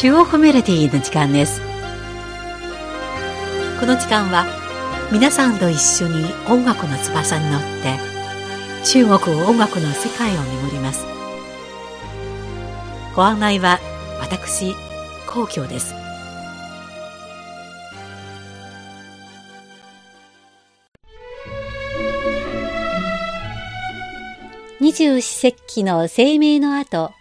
中央コメロディの時間ですこの時間は皆さんと一緒に音楽の翼に乗って中国音楽の世界を巡りますご案内は私皇居です二十四節気の生命の後、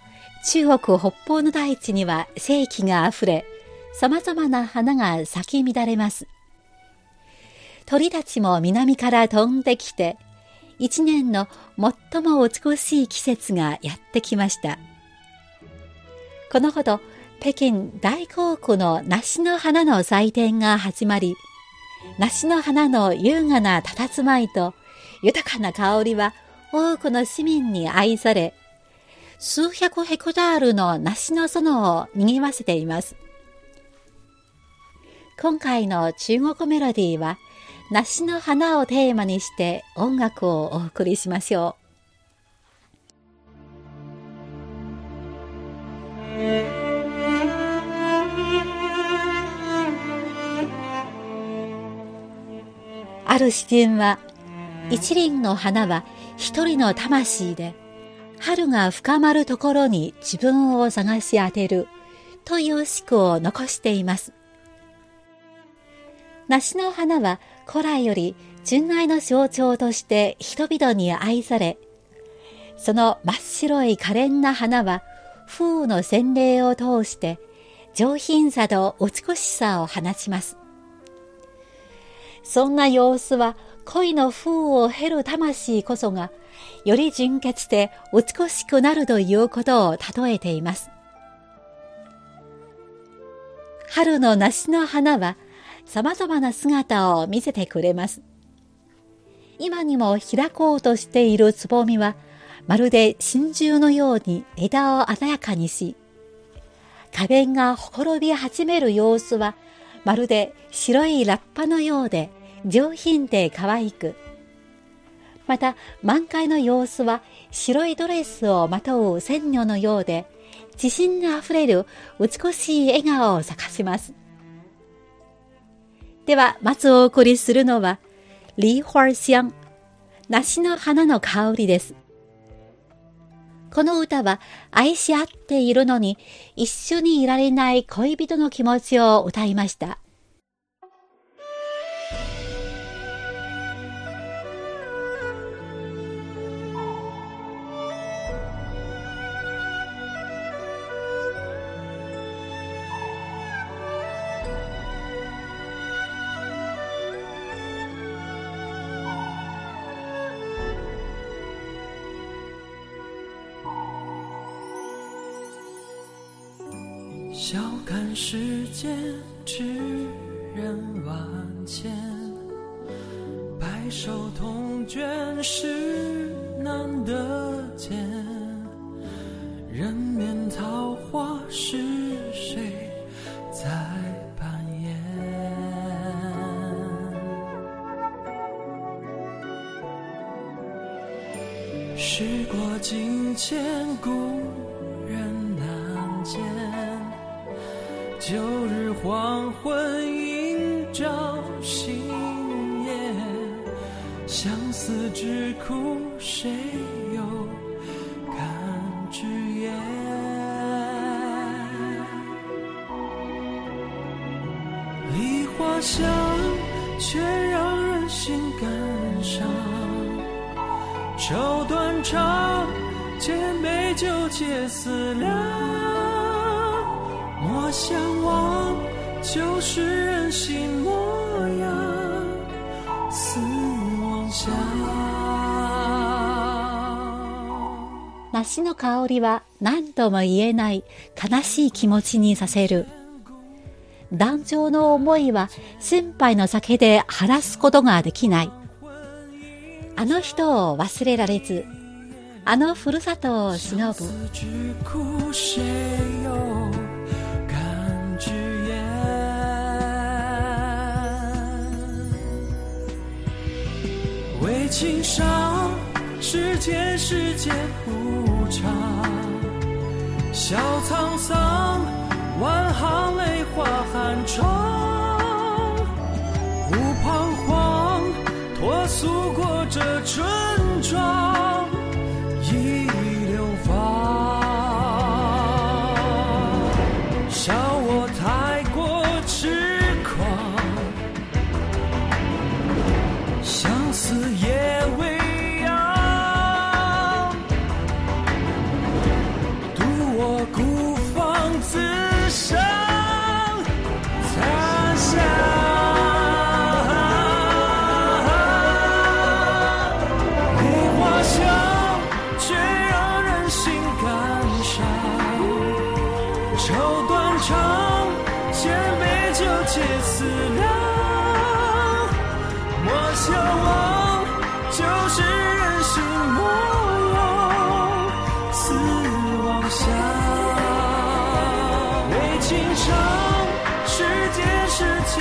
中国北方の大地には世紀があふれ、様々な花が咲き乱れます。鳥たちも南から飛んできて、一年の最も美しい季節がやってきました。このほど、北京大航空の梨の花の祭典が始まり、梨の花の優雅な佇まいと豊かな香りは多くの市民に愛され、数百ヘクタールの梨の園を賑わせています。今回の中国メロディーは、梨の花をテーマにして音楽をお送りしましょう。ある詩人は、一輪の花は一人の魂で、春が深まるところに自分を探し当てるという詩句を残しています。梨の花は古来より純愛の象徴として人々に愛され、その真っ白い可憐な花は風雨の洗礼を通して上品さと美しさを放ちます。そんな様子は恋の風を経る魂こそが、より純潔で美しくなるということを例えています。春の梨の花は様々な姿を見せてくれます。今にも開こうとしているつぼみは、まるで真珠のように枝を鮮やかにし、花弁がほころび始める様子は、まるで白いラッパのようで上品で可愛く、また満開の様子は白いドレスをまとう仙女のようで、自信あふれる美しい笑顔を咲かします。では、まずお送りするのは、リーホーシャン、梨の花の香りです。この歌は愛し合っているのに一緒にいられない恋人の気持ちを歌いました。笑看世间痴人万千，白首同卷是难得见。人面桃花是谁在扮演？时过境迁，故人。旧日黄昏映照新夜，相思之苦谁又堪知言？梨花香，却让人心感伤。愁断肠，千杯酒解思量。莫相忘，旧时人心模样，似妄想。梨の香りは何とも言えない悲しい気持ちにさせる。団長の思いは先輩の酒で晴らすことができない。あの人を忘れられず、あのふるさとを忍ぶ。情伤，世间世间无常，笑沧桑，万行泪化寒窗，不彷徨，托诉过这春庄，已流芳。笑我太过痴狂，相思也是人心模样，似妄想。为情长，世间事且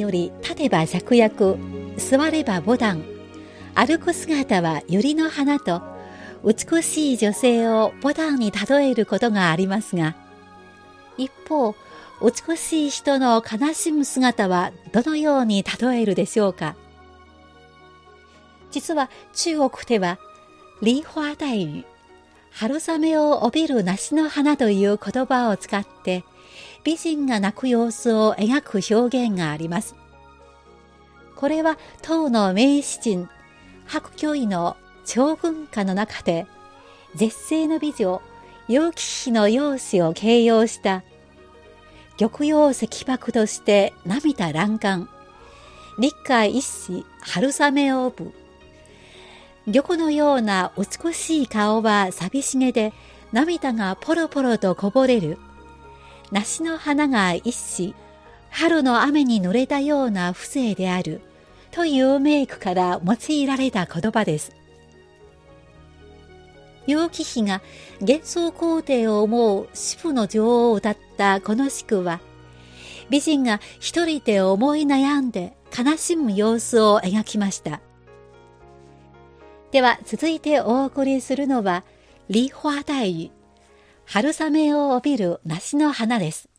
より立てば芍薬座れば牡丹歩く姿は百合の花と美しい女性を牡丹に例えることがありますが一方美しい人の悲しむ姿はどのように例えるでしょうか。実は中国では梨花大雨春雨を帯びる梨の花という言葉を使って美人が泣く様子を描く表現があります。これは唐の名詩人、白居易の長文歌の中で、絶世の美女、楊貴妃の容姿を形容した、玉葉石箔として涙欄干、立海一子春雨を帯ぶ。玉のような美しい顔は寂しげで、涙がポロポロとこぼれる。梨の花が一子、春の雨に濡れたような風情である、という名句から用いられた言葉です。楊貴妃が幻想皇帝を思う主婦の女王を歌ったこの詩句は、美人が一人で思い悩んで悲しむ様子を描きました。では続いてお送りするのは、梨花大雨。春雨を帯びる梨の花です。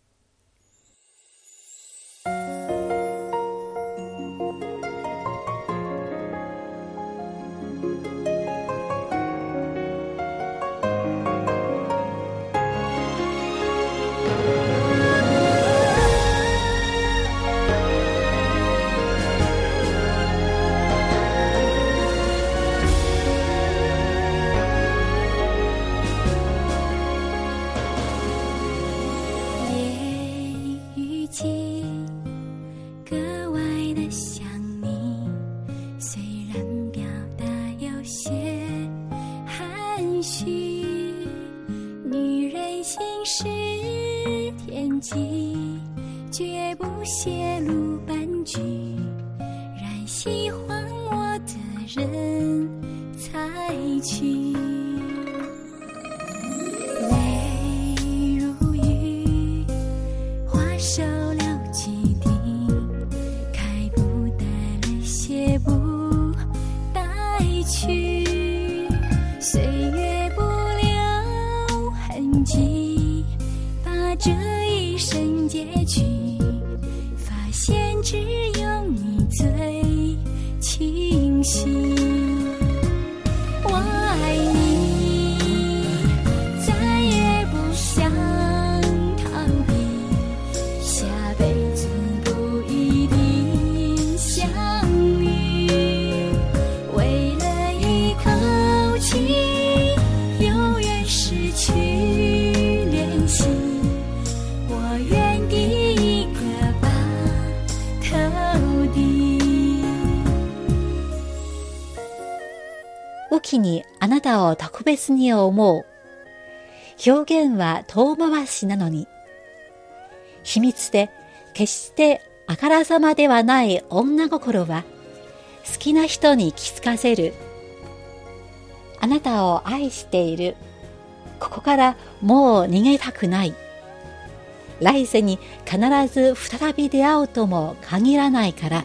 是天机，绝不泄露半句。然喜欢我的人才去。只有你最清晰。日にあなたを特別に思う。表現は遠回しなのに、秘密で決してあからさまではない女心は、好きな人に気づかせる。あなたを愛している。ここからもう逃げたくない。来世に必ず再び出会うとも限らないから。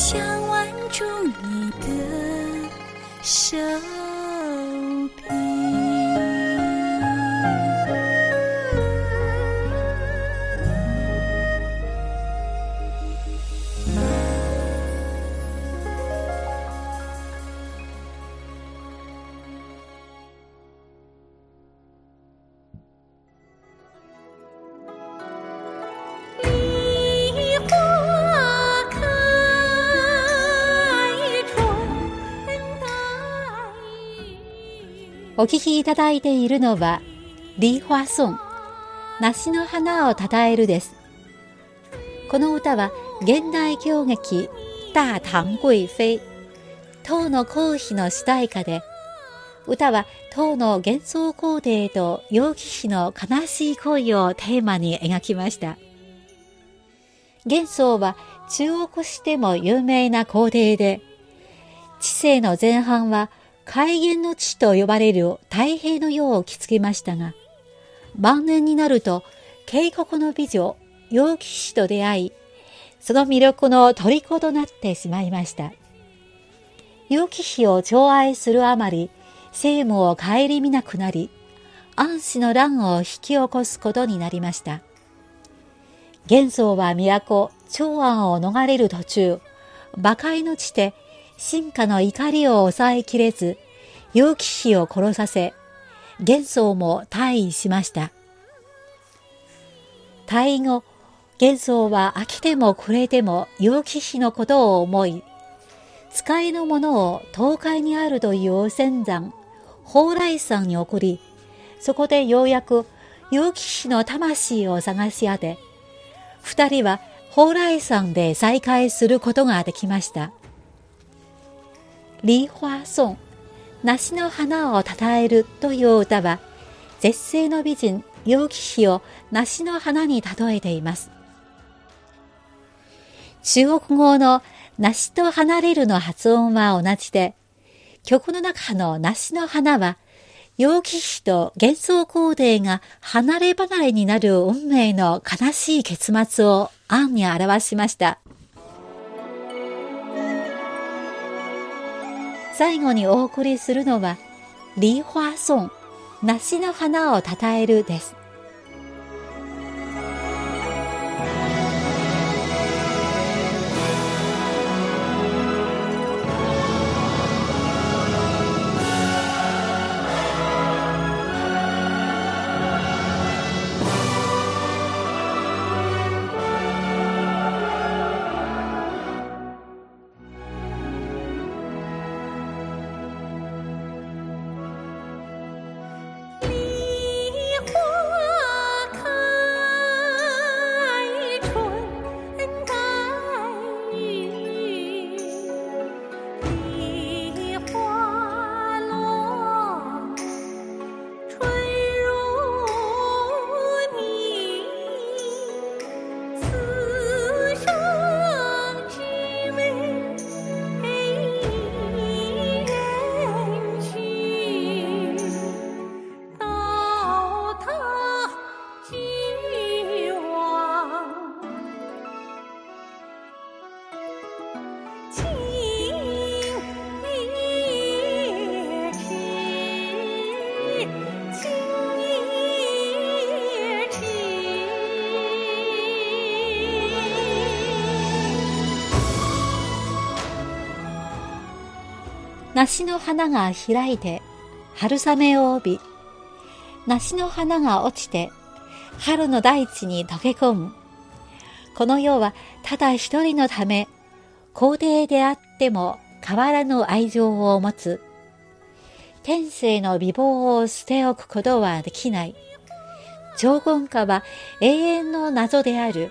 想挽住你的手。お聴きいただいているのは、リー・ファソン、梨の花をたたえるです。この歌は、現代狂劇、大唐贵妃、唐の皇妃の主題歌で、歌は唐の幻想皇帝と楊貴妃の悲しい恋をテーマに描きました。幻想は中国史でも有名な皇帝で、知性の前半は海原の地と呼ばれる太平の世を着付けましたが、晩年になると、渓谷の美女、楊貴妃と出会い、その魅力の虜となってしまいました。楊貴妃を寵愛するあまり、政務を顧みなくなり、安氏の乱を引き起こすことになりました。玄宗は都、長安を逃れる途中、馬界の地で進化の怒りを抑えきれず、楊貴妃を殺させ、玄宗も退位しました。退位後、玄宗は飽きても暮れても楊貴妃のことを思い、使いのものを東海にあるという仙山、蓬莱山に送り、そこでようやく楊貴妃の魂を探し当て、二人は蓬莱山で再会することができました。リーファーソン、梨の花を称えるという歌は、絶世の美人、楊貴妃を梨の花に例えています。中国語の梨と離れるの発音は同じで、曲の中の梨の花は、楊貴妃と幻想皇帝が離れ離れになる運命の悲しい結末を暗に表しました。最後にお送りするのは、リーファーソン、梨の花をたたえるです。梨の花が開いて春雨を帯び、梨の花が落ちて春の大地に溶け込む。この世はただ一人のため、皇帝であっても変わらぬ愛情を持つ。天性の美貌を捨て置くことはできない。超言歌は永遠の謎である。